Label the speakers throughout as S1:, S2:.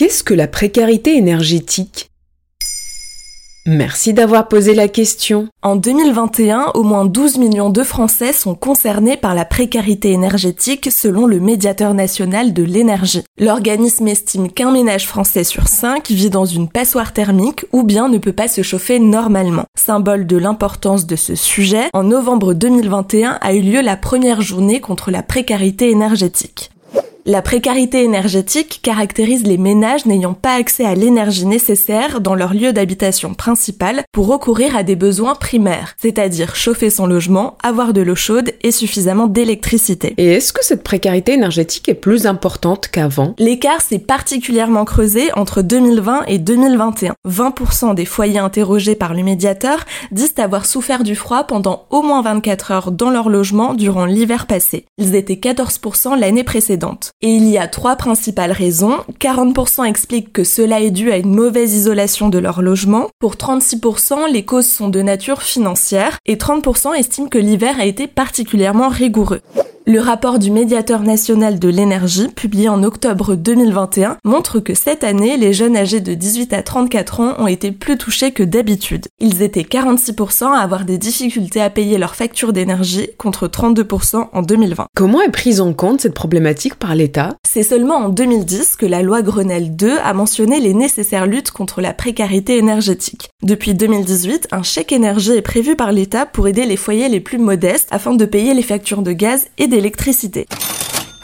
S1: Qu'est-ce que la précarité énergétique? Merci d'avoir posé la question.
S2: En 2021, au moins 12 millions de Français sont concernés par la précarité énergétique selon le médiateur national de l'énergie. L'organisme estime qu'un ménage français sur 5 vit dans une passoire thermique ou bien ne peut pas se chauffer normalement. Symbole de l'importance de ce sujet, en novembre 2021 a eu lieu la première journée contre la précarité énergétique. La précarité énergétique caractérise les ménages n'ayant pas accès à l'énergie nécessaire dans leur lieu d'habitation principal pour recourir à des besoins primaires, c'est-à-dire chauffer son logement, avoir de l'eau chaude et suffisamment d'électricité.
S1: Et est-ce que cette précarité énergétique est plus importante qu'avant?
S2: L'écart s'est particulièrement creusé entre 2020 et 2021. 20% des foyers interrogés par le médiateur disent avoir souffert du froid pendant au moins 24 heures dans leur logement durant l'hiver passé. Ils étaient 14% l'année précédente. Et il y a trois principales raisons. 40% expliquent que cela est dû à une mauvaise isolation de leur logement. Pour 36%, les causes sont de nature financière. Et 30% estiment que l'hiver a été particulièrement rigoureux. Le rapport du médiateur national de l'énergie, publié en octobre 2021, montre que cette année, les jeunes âgés de 18 à 34 ans ont été plus touchés que d'habitude. Ils étaient 46% à avoir des difficultés à payer leurs factures d'énergie contre 32% en 2020.
S1: Comment est prise en compte cette problématique par l'État?
S2: C'est seulement en 2010 que la loi Grenelle 2 a mentionné les nécessaires luttes contre la précarité énergétique. Depuis 2018, un chèque énergie est prévu par l'État pour aider les foyers les plus modestes afin de payer les factures de gaz et d'électricité.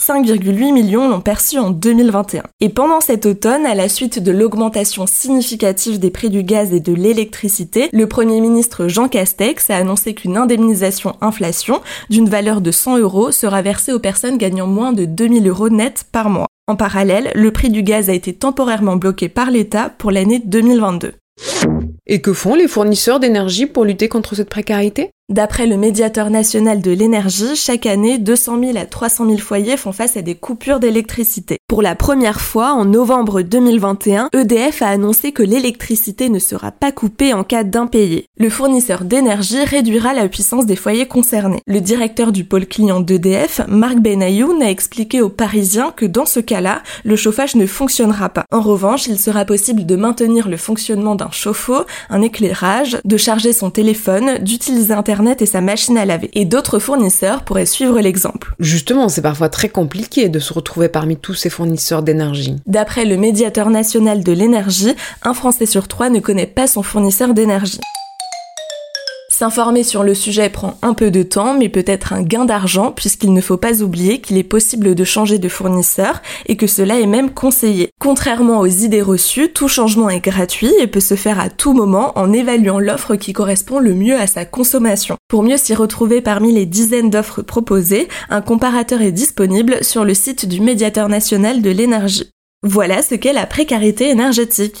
S2: 5,8 millions l'ont perçu en 2021. Et pendant cet automne, à la suite de l'augmentation significative des prix du gaz et de l'électricité, le Premier ministre Jean Castex a annoncé qu'une indemnisation inflation d'une valeur de 100 euros sera versée aux personnes gagnant moins de 2000 euros net par mois. En parallèle, le prix du gaz a été temporairement bloqué par l'État pour l'année 2022.
S1: Et que font les fournisseurs d'énergie pour lutter contre cette précarité?
S2: D'après le médiateur national de l'énergie, chaque année, 200 000 à 300 000 foyers font face à des coupures d'électricité. Pour la première fois, en novembre 2021, EDF a annoncé que l'électricité ne sera pas coupée en cas d'impayé. Le fournisseur d'énergie réduira la puissance des foyers concernés. Le directeur du pôle client d'EDF, Marc Benayoun, a expliqué aux Parisiens que dans ce cas-là, le chauffage ne fonctionnera pas. En revanche, il sera possible de maintenir le fonctionnement d'un chauffe-eau, un éclairage, de charger son téléphone, d'utiliser Internet et sa machine à laver. Et d'autres fournisseurs pourraient suivre l'exemple.
S1: Justement, c'est parfois très compliqué de se retrouver parmi tous ces fournisseurs d'énergie.
S2: D'après le médiateur national de l'énergie, un Français sur trois ne connaît pas son fournisseur d'énergie. S'informer sur le sujet prend un peu de temps, mais peut être un gain d'argent puisqu'il ne faut pas oublier qu'il est possible de changer de fournisseur et que cela est même conseillé. Contrairement aux idées reçues, tout changement est gratuit et peut se faire à tout moment en évaluant l'offre qui correspond le mieux à sa consommation. Pour mieux s'y retrouver parmi les dizaines d'offres proposées, un comparateur est disponible sur le site du médiateur national de l'énergie. Voilà ce qu'est la précarité énergétique.